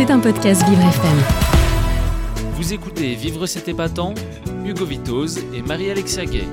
C'est un podcast Vivre FM. Vous écoutez Vivre cet épatant, Hugo Vitoz et Marie-Alexia Gay.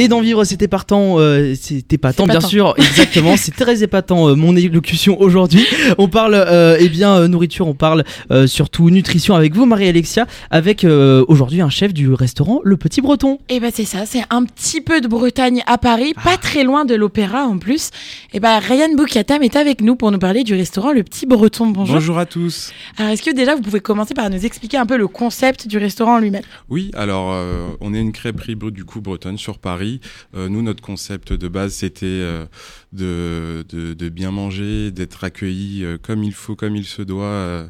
Et dans Vivre, c'était partant, euh, c'est épatant, bien sûr, exactement, c'est très épatant euh, mon élocution aujourd'hui. On parle, euh, eh bien, euh, nourriture, on parle euh, surtout nutrition avec vous, Marie-Alexia, avec euh, aujourd'hui un chef du restaurant Le Petit Breton. Et ben c'est ça, c'est un petit peu de Bretagne à Paris, pas très loin de l'opéra en plus. Et ben Ryan Boukatam est avec nous pour nous parler du restaurant Le Petit Breton. Bonjour. Bonjour à tous. Alors est-ce que déjà vous pouvez commencer par nous expliquer un peu le concept du restaurant en lui-même? Oui, alors euh, on est une crêperie du coup bretonne sur Paris. Euh, nous, notre concept de base, c'était euh, de, de, de bien manger, d'être accueilli euh, comme il faut, comme il se doit. euh,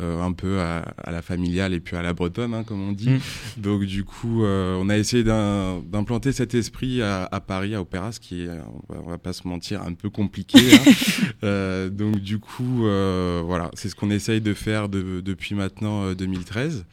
un peu à, à la familiale et puis à la bretonne, hein, comme on dit. Mm. Donc du coup, euh, on a essayé d'im- d'implanter cet esprit à, à Paris, à Opéra, ce qui est, on va, on va pas se mentir, un peu compliqué. hein. Euh, donc du coup, voilà, c'est ce qu'on essaye de faire de- depuis maintenant euh, 2013.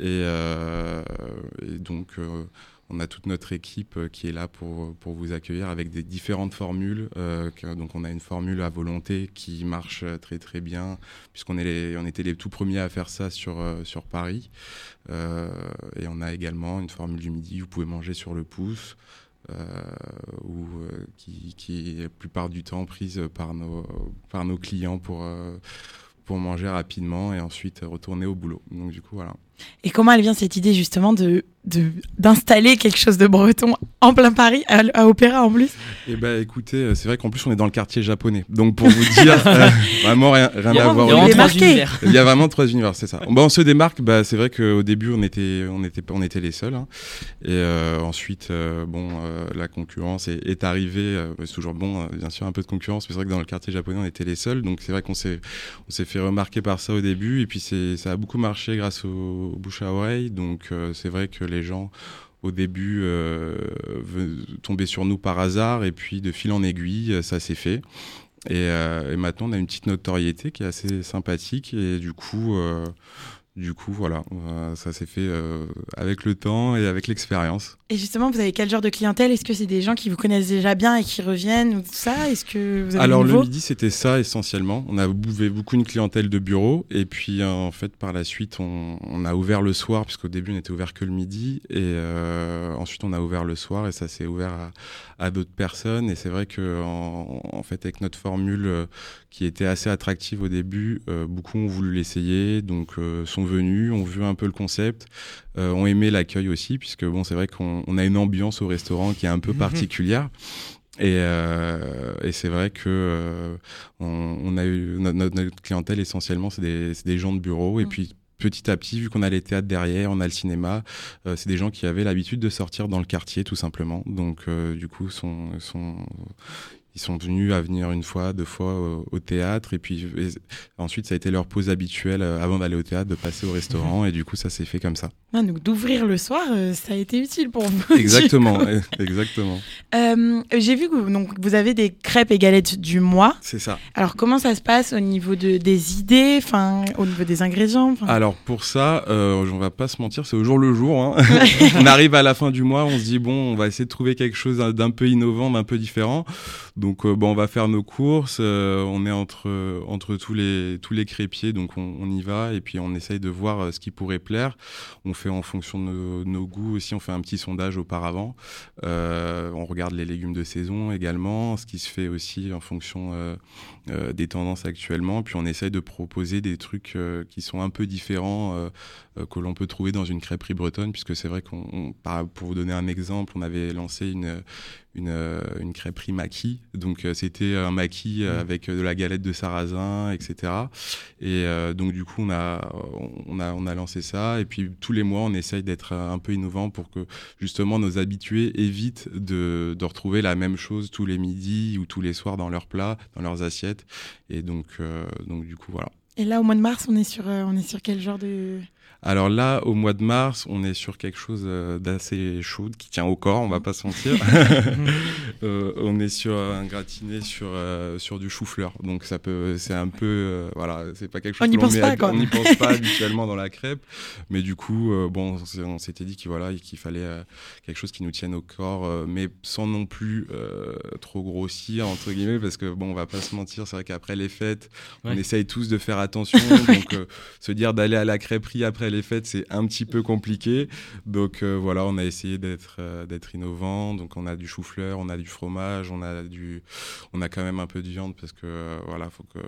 Et, et donc, on a toute notre équipe euh, qui est là pour, pour vous accueillir avec des différentes formules. Euh, donc, on a une formule à volonté qui marche euh, très très bien, puisqu'on on était les tout premiers à faire ça sur, sur Paris. Et on a également une formule du midi, vous pouvez manger sur le pouce. Ou qui, qui est la plupart du temps prise par nos, par nos clients pour, pour manger rapidement et ensuite retourner au boulot. Donc du coup, voilà. Et comment elle vient cette idée justement de d'installer quelque chose de breton en plein Paris, à, à Opéra en plus? Eh ben, écoutez, euh, c'est vrai qu'en plus on est dans le quartier japonais. Donc pour vous dire, euh, vraiment rien, à voir. il y a vraiment trois univers. Il y a vraiment trois univers, c'est ça. Bah, on se démarque, bah, c'est vrai qu'au début on était, on était, on était les seuls. hein. Et euh, ensuite, euh, bon, euh, la concurrence est, est arrivée. euh, c'est toujours bon, euh, bien sûr, un peu de concurrence, mais c'est vrai que dans le quartier japonais on était les seuls. Donc c'est vrai qu'on s'est, on s'est fait remarquer par ça au début. Et puis c'est, ça a beaucoup marché grâce au, bouche à oreille. Donc euh, c'est vrai que les gens au début euh, tombaient sur nous par hasard. Et puis de fil en aiguille euh, ça s'est fait. Et, euh, et maintenant on a une petite notoriété qui est assez sympathique. Et du coup euh, du coup voilà ça s'est fait euh, avec le temps et avec l'expérience. Et justement, vous avez quel genre de clientèle? Est-ce que c'est des gens qui vous connaissent déjà bien et qui reviennent ou tout ça? Est-ce que vous avez Alors le midi c'était ça essentiellement. On a bouvé beaucoup une clientèle de bureau. Et puis euh, en fait par la suite on, on a ouvert le soir puisqu'au début on était ouvert que le midi. Et euh, ensuite on a ouvert le soir et ça s'est ouvert à, à d'autres personnes. Et c'est vrai que en, en fait avec notre formule qui était assez attractive au début, euh, beaucoup ont voulu l'essayer. Donc euh, sont venus, ont vu un peu le concept, euh, ont aimé l'accueil aussi puisque bon c'est vrai qu'on on a une ambiance au restaurant qui est un peu particulière. Et, euh, et c'est vrai que euh, on, on a eu notre, clientèle essentiellement c'est des, gens de bureau et Mm. puis petit à petit vu qu'on a les théâtres derrière, on a le cinéma, euh, c'est des gens qui avaient l'habitude de sortir dans le quartier tout simplement. Donc euh, du coup sont, sont ils sont venus à venir une fois, deux fois au, au théâtre et puis et ensuite ça a été leur pause habituelle euh, avant d'aller au théâtre de passer au restaurant et du coup ça s'est fait comme ça. Ah, donc d'ouvrir le soir, euh, ça a été utile pour vous. Exactement, exactement. Euh, J'ai vu que vous, donc, vous avez des crêpes et galettes du mois. C'est ça. Alors comment ça se passe au niveau de, des idées, enfin au niveau des ingrédients Alors pour ça, euh, on va pas se mentir, c'est au jour le jour. hein. on arrive à la fin du mois, on se dit bon, on va essayer de trouver quelque chose d'un peu innovant, d'un peu différent. Donc euh, bon, on va faire nos courses. euh, on est entre entre tous les tous les crépiers, donc on, y va et puis on essaye de voir euh, ce qui pourrait plaire. On fait en fonction de nos, goûts aussi. On fait un petit sondage auparavant. On regarde les légumes de saison également, ce qui se fait aussi en fonction des tendances actuellement. Puis on essaye de proposer des trucs qui sont un peu différents que l'on peut trouver dans une crêperie bretonne, puisque c'est vrai qu'on, pour vous donner un exemple, on avait lancé une une, euh, une crêperie maquis. Donc euh, c'était un maquis euh, avec euh, de la galette de sarrasin, etc. Et donc du coup on a on a on a lancé ça. Et puis tous les mois on essaye d'être un peu innovant pour que justement nos habitués évitent de, de retrouver la même chose tous les midis ou tous les soirs dans leurs plats, dans leurs assiettes. Et donc, donc du coup, voilà. Et là au mois de mars, on est sur, euh, on est sur quel genre de Alors là, au mois de mars, on est sur quelque chose euh, d'assez chaud, qui tient au corps, on va pas se mentir. Euh, on est sur un gratiné sur euh, sur du chou-fleur, donc ça peut, c'est un peu, voilà, c'est pas quelque chose. On n'y pense pas. On n'y pense pas habituellement dans la crêpe, mais du coup, euh, bon, on s'était dit qu'il voilà, qu'il fallait euh, quelque chose qui nous tienne au corps, euh, mais sans non plus euh, trop grossir entre guillemets, parce que bon, on va pas se mentir, c'est vrai qu'après les fêtes, on essaye tous de faire attention, donc euh, se dire d'aller à la crêperie après les fêtes, c'est un petit peu compliqué. Donc euh, voilà, on a essayé d'être euh, d'être innovant. Donc on a du chou-fleur, on a du fromage, on a du, on a quand même un peu de viande parce que euh, voilà, faut que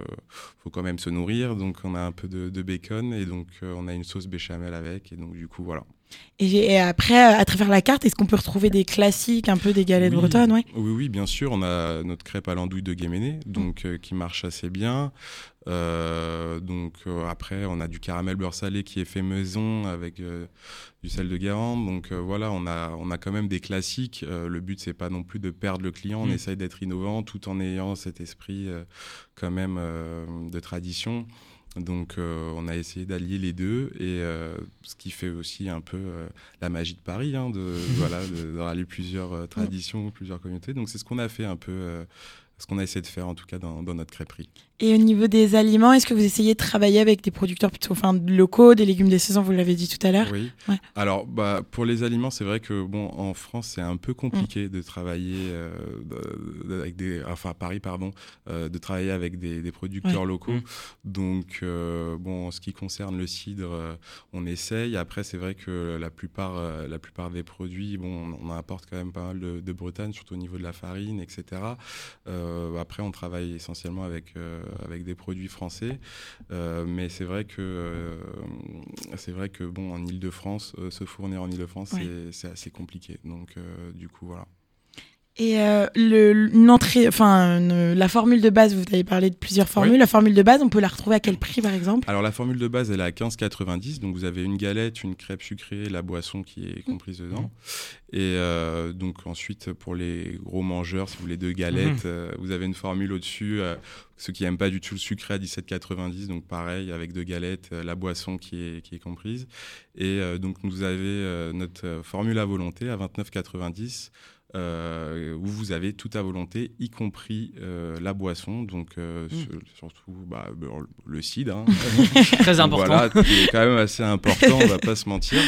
faut quand même se nourrir. Donc on a un peu de, de bacon et donc euh, on a une sauce béchamel avec. Et donc du coup voilà. Et, après, à travers la carte, est-ce qu'on peut retrouver des classiques, un peu des galettes Oui. bretonnes ouais Oui, oui, bien sûr. On a notre crêpe à l'andouille de Guéméné, donc euh, qui marche assez bien. Euh, donc euh, après, on a du caramel beurre salé qui est fait maison avec euh, du sel de Guérande. Donc voilà, on a on a quand même des classiques. Le but c'est pas non plus de perdre le client. On Mm. essaye d'être innovant tout en ayant cet esprit quand même de tradition. Donc euh, on a essayé d'allier les deux et euh, ce qui fait aussi un peu euh, la magie de Paris, hein, de voilà, de, de rallier plusieurs traditions, plusieurs communautés. Donc c'est ce qu'on a fait un peu, ce qu'on a essayé de faire en tout cas dans, dans notre crêperie. Et au niveau des aliments, est-ce que vous essayez de travailler avec des producteurs plutôt enfin, locaux, des légumes des saisons, vous l'avez dit tout à l'heure? Oui. Ouais. Alors, bah, pour les aliments, c'est vrai que bon, en France, c'est un peu compliqué de travailler euh, avec des, enfin à Paris, pardon, euh, de travailler avec des, des producteurs Ouais. locaux. Mm. Donc, euh, bon, en ce qui concerne le cidre, euh, on essaye. Après, c'est vrai que la plupart, euh, la plupart des produits, bon, on, on apporte quand même pas mal de, de Bretagne, surtout au niveau de la farine, etc. Euh, après, on travaille essentiellement avec euh, avec des produits français, Euh, mais c'est vrai que euh, c'est vrai que bon, en Île-de-France, euh, se fournir en Île-de-France, Ouais. c'est- assez compliqué. Donc, euh, du coup, voilà. Et euh, le, une entrée, enfin, une- la formule de base, vous avez parlé de plusieurs formules. Oui. La formule de base, on peut la retrouver à quel prix, par exemple? Alors la formule de base, elle est à 15,90. Donc vous avez une galette, une crêpe sucrée, la boisson qui est comprise dedans. Et euh, donc ensuite, pour les gros mangeurs, si vous voulez deux galettes, euh, vous avez une formule au-dessus. euh, ceux qui n'aiment pas du tout le sucré à 17,90. Donc pareil, avec deux galettes, euh, la boisson qui est, qui est comprise. Et euh, donc vous avez euh, notre formule à volonté à 29,90. Euh, où vous avez tout à volonté, y compris euh, la boisson, donc euh, Mm. sur- surtout bah, le- cidre. hein. Très important. Voilà, qui est quand même assez important, on va pas se mentir.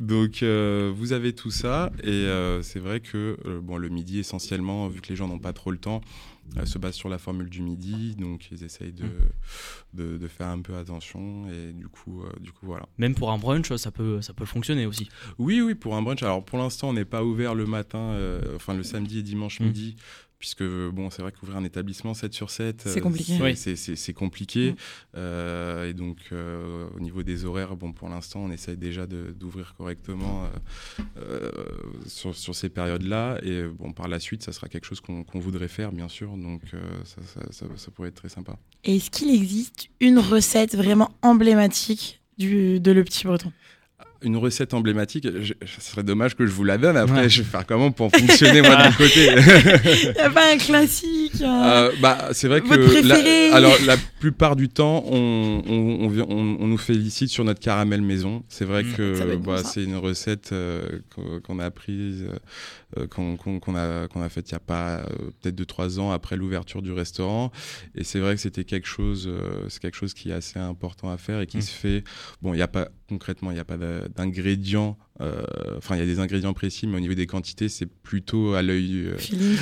Donc euh, vous avez tout ça et euh, c'est vrai que euh, bon le midi essentiellement, vu que les gens n'ont pas trop le temps, se base sur la formule du midi, donc ils essayent de, de, de faire un peu attention et du coup euh, du coup voilà. Même pour un brunch, ça peut, ça peut fonctionner aussi. Oui oui pour un brunch. Alors pour l'instant on n'est pas ouvert le matin, euh, enfin le samedi et dimanche Mm. midi. Puisque bon, c'est vrai qu'ouvrir un établissement 7 sur 7, C'est compliqué. c'est- Oui. c'est- c'est c'est compliqué. Euh, et donc, euh, au niveau des horaires, bon, pour l'instant, on essaye déjà de- d'ouvrir correctement euh, euh, sur, sur ces périodes-là. Et bon, par la suite, ça sera quelque chose qu'on qu'on voudrait faire, bien sûr. Donc, euh, ça, ça- ça- ça pourrait être très sympa. Et est-ce qu'il existe une recette vraiment emblématique du, de Le Petit Breton? Une recette emblématique, je- ce serait dommage que je vous la donne. Après, Ouais. je vais faire comment pour fonctionner, moi, de mon côté? Il n'y a pas un classique un- Euh, bah, c'est vrai que Votre la, alors la plupart du temps, on, on, nous félicite sur notre caramel maison. C'est vrai Mm. Que bah, c'est une recette euh, qu'on qu'on a apprise, euh, qu'on qu'on- a, qu'on a faite il y a pas euh, peut-être deux trois ans après l'ouverture du restaurant. Et c'est vrai que c'était quelque chose, euh, c'est quelque chose qui est assez important à faire et qui Mm. se fait. Bon, il n'y a pas concrètement, il n'y a pas d'ingrédients. Euh, Enfin, il y a des ingrédients précis, mais au niveau des quantités, c'est plutôt à l'œil. euh,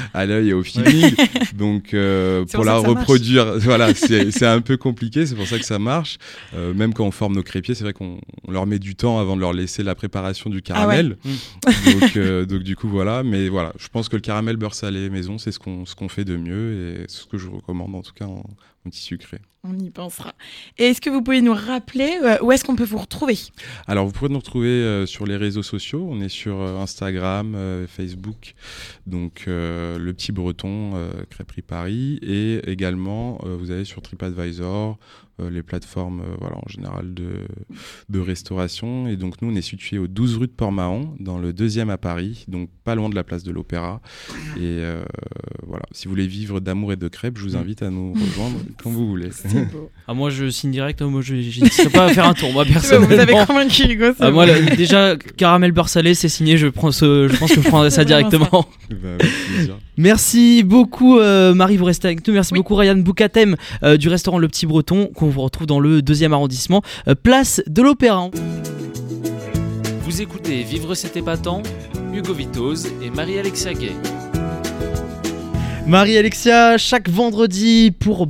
à l'œil et au feeling. Donc, euh, pour la reproduire, voilà, c'est un peu compliqué. C'est pour ça que ça marche. Même quand on forme nos crépiers, c'est vrai qu'on on leur met du temps avant de leur laisser la préparation du caramel. donc, euh, donc, du coup, voilà. Mais voilà, je pense que le caramel beurre salé maison, c'est ce qu'on ce qu'on fait de mieux et ce que je recommande en tout cas en, en petit sucré. On y pensera. Et est-ce que vous pouvez nous rappeler euh, où est-ce qu'on peut vous retrouver? Alors, vous pouvez nous retrouver euh, sur les réseaux sociaux. On est sur euh, Instagram, Facebook, donc le petit breton, crêperie Paris, et également vous allez sur TripAdvisor, les plateformes voilà, en général de, de restauration. Et donc nous, on est situé au 12 rue de Port-Mahon, dans le deuxième à Paris, donc pas loin de la place de l'Opéra. Et voilà, si vous voulez vivre d'amour et de crêpes, je vous invite à nous rejoindre quand vous voulez. Ah, moi, je signe direct. Moi, je n'hésiterai pas à faire un tour, moi, personnellement. Vous avez convaincu, Hugo. Ah, moi, déjà, caramel beurre salé, c'est signé. Je, prends ce, je pense que je prendrai ça directement. Bah, Merci beaucoup, euh, Marie, vous restez avec nous. Merci beaucoup, Ryan Boukatem euh, du restaurant Le Petit Breton, qu'on vous retrouve dans le deuxième arrondissement, euh, place de l'Opéra. Vous écoutez Vivre cet épatant, Hugo Vitoz et Marie-Alexia Gay. Marie-Alexia, chaque vendredi, pour,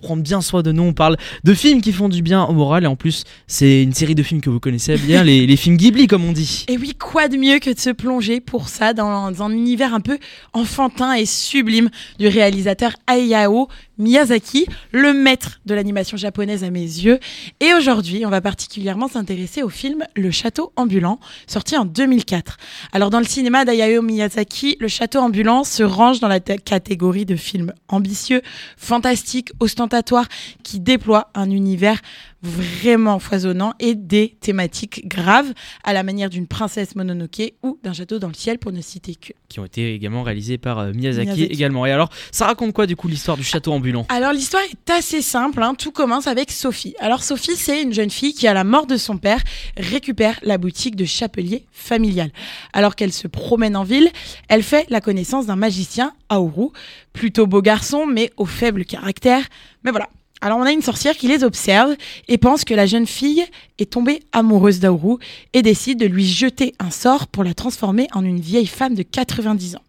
prendre bien soin de nous, on parle de films qui font du bien au moral. Et en plus, c'est une série de films que vous connaissez bien, les, films Ghibli, comme on dit. Et oui, quoi de mieux que de se plonger pour ça dans, dans un univers un peu enfantin et sublime du réalisateur Hayao Miyazaki, le maître de l'animation japonaise à mes yeux. Et aujourd'hui, on va particulièrement s'intéresser au film Le Château ambulant, sorti en 2004. Alors dans le cinéma d'Hayao Miyazaki, Le Château ambulant se range dans la catégorie de films ambitieux, fantastiques, ostentatoires, qui déploient un univers vraiment foisonnant et des thématiques graves à la manière d'une princesse Mononoke ou d'un château dans le ciel pour ne citer que. Qui ont été également réalisés par euh, Miyazaki, également. Et alors, ça raconte quoi du coup l'histoire du château ambulant? Alors l'histoire est assez simple, hein. tout commence avec Sophie. Alors Sophie, c'est une jeune fille qui à la mort de son père récupère la boutique de chapelier familial. Alors qu'elle se promène en ville, elle fait la connaissance d'un magicien, Aoru, plutôt beau garçon mais au faible caractère. Mais voilà, alors on a une sorcière qui les observe et pense que la jeune fille est tombée amoureuse d'Auru et décide de lui jeter un sort pour la transformer en une vieille femme de 90 ans.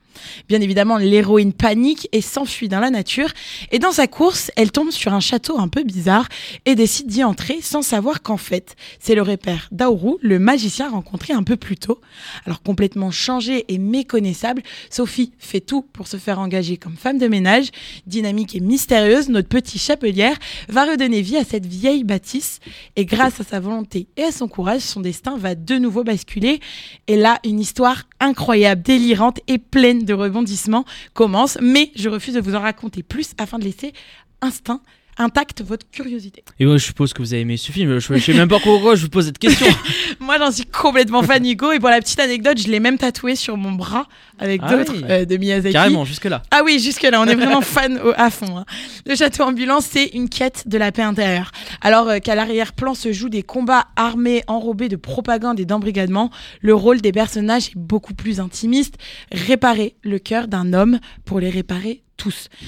Bien évidemment, l'héroïne panique et s'enfuit dans la nature. Et dans sa course, elle tombe sur un château un peu bizarre et décide d'y entrer sans savoir qu'en fait, c'est le repère d'Auru, le magicien rencontré un peu plus tôt. Alors complètement changée et méconnaissable, Sophie fait tout pour se faire engager comme femme de ménage. Dynamique et mystérieuse, notre petite chapelière va redonner vie à cette vieille bâtisse. Et grâce à sa volonté et à son courage, son destin va de nouveau basculer. Et là, une histoire incroyable, délirante et pleine de rebondissements commence, mais je refuse de vous en raconter plus afin de laisser instinct intacte votre curiosité. Et moi, je suppose que vous avez aimé ce film. Je, sais même pas pourquoi je vous pose cette question. moi, j'en suis complètement fan, Hugo. Et pour la petite anecdote, je l'ai même tatoué sur mon bras avec ah d'autres euh, de Miyazaki. Carrément, jusque-là. Ah oui, jusque-là. On est vraiment fan à fond. Hein. Le château ambulant, c'est une quête de la paix intérieure. Alors euh, qu'à l'arrière-plan se jouent des combats armés enrobés de propagande et d'embrigadement, le rôle des personnages est beaucoup plus intimiste. Réparer le cœur d'un homme pour les réparer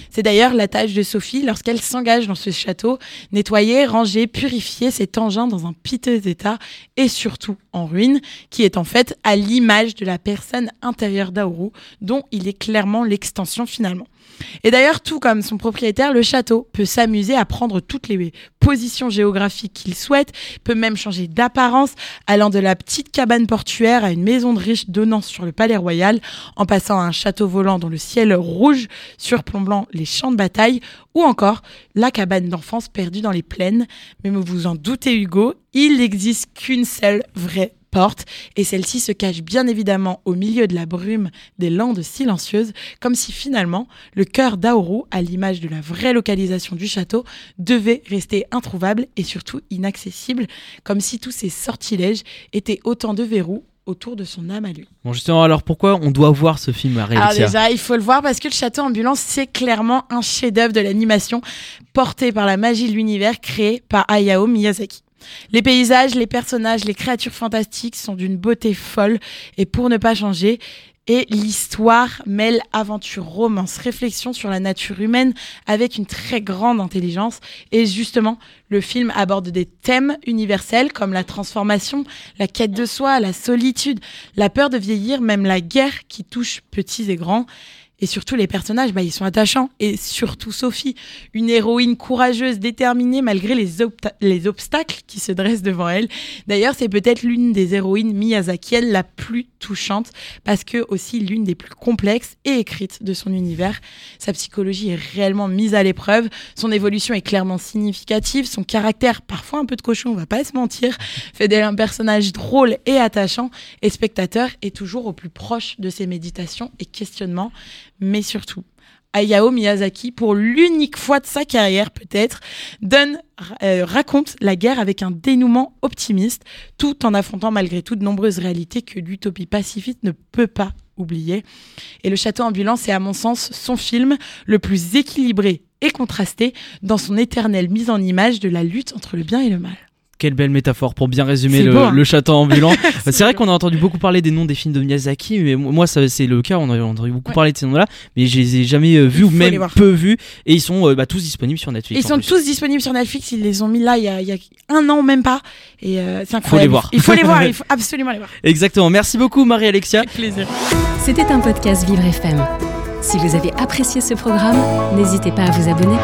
C'est d'ailleurs la tâche de Sophie lorsqu'elle s'engage dans ce château, nettoyer, ranger, purifier cet engin dans un piteux état et surtout en ruine, qui est en fait à l'image de la personne intérieure d'Aoru, dont il est clairement l'extension finalement. Et d'ailleurs, tout comme son propriétaire, le château peut s'amuser à prendre toutes les positions géographiques qu'il souhaite, peut même changer d'apparence, allant de la petite cabane portuaire à une maison de riche donnant sur le palais royal, en passant à un château volant dont le ciel rouge surplombant les champs de bataille, ou encore la cabane d'enfance perdue dans les plaines. Mais vous vous en doutez, Hugo, il n'existe qu'une seule vraie porte, et celle-ci se cache bien évidemment au milieu de la brume des landes silencieuses, comme si finalement le cœur d'Aoru, à l'image de la vraie localisation du château, devait rester introuvable et surtout inaccessible, comme si tous ces sortilèges étaient autant de verrous autour de son âme à lui. Bon justement, alors pourquoi on doit voir ce film à Alors déjà, il faut le voir parce que le château ambulance, c'est clairement un chef-d'œuvre de l'animation porté par la magie de l'univers créé par Hayao Miyazaki. Les paysages, les personnages, les créatures fantastiques sont d'une beauté folle et pour ne pas changer, et l'histoire mêle aventure, romance, réflexion sur la nature humaine avec une très grande intelligence. Et justement, le film aborde des thèmes universels comme la transformation, la quête de soi, la solitude, la peur de vieillir, même la guerre qui touche petits et grands. Et surtout, les personnages, bah, ils sont attachants. Et surtout Sophie, une héroïne courageuse, déterminée malgré les, les obstacles qui se dressent devant elle. D'ailleurs, c'est peut-être l'une des héroïnes miyazakiennes la plus touchante, parce que aussi l'une des plus complexes et écrites de son univers. Sa psychologie est réellement mise à l'épreuve. Son évolution est clairement significative. Son caractère, parfois un peu de cochon, on va pas se mentir, fait d'elle un personnage drôle et attachant. Et spectateur est toujours au plus proche de ses méditations et questionnements mais surtout Hayao Miyazaki, pour l'unique fois de sa carrière peut-être, donne, euh, raconte la guerre avec un dénouement optimiste, tout en affrontant malgré tout de nombreuses réalités que l'utopie pacifiste ne peut pas oublier. Et Le Château ambulant, c'est à mon sens son film le plus équilibré et contrasté dans son éternelle mise en image de la lutte entre le bien et le mal. Quelle belle métaphore pour bien résumer le, beau, hein. le château ambulant. c'est vrai beau. qu'on a entendu beaucoup parler des noms des films de Miyazaki, mais moi ça c'est le cas, on a entendu beaucoup Ouais. parler de ces noms-là, mais je les ai jamais euh, vus ou même peu vus, et ils sont euh, bah, tous disponibles sur Netflix. Ils sont plus. tous disponibles sur Netflix, ils les ont mis là il y a, il y a un an même pas, et euh, c'est incroyable. Faut les voir. Il faut les voir, il faut absolument les voir. Exactement. Merci beaucoup Marie-Alexia. Avec plaisir. C'était un podcast Vivre FM. Si vous avez apprécié ce programme, n'hésitez pas à vous abonner.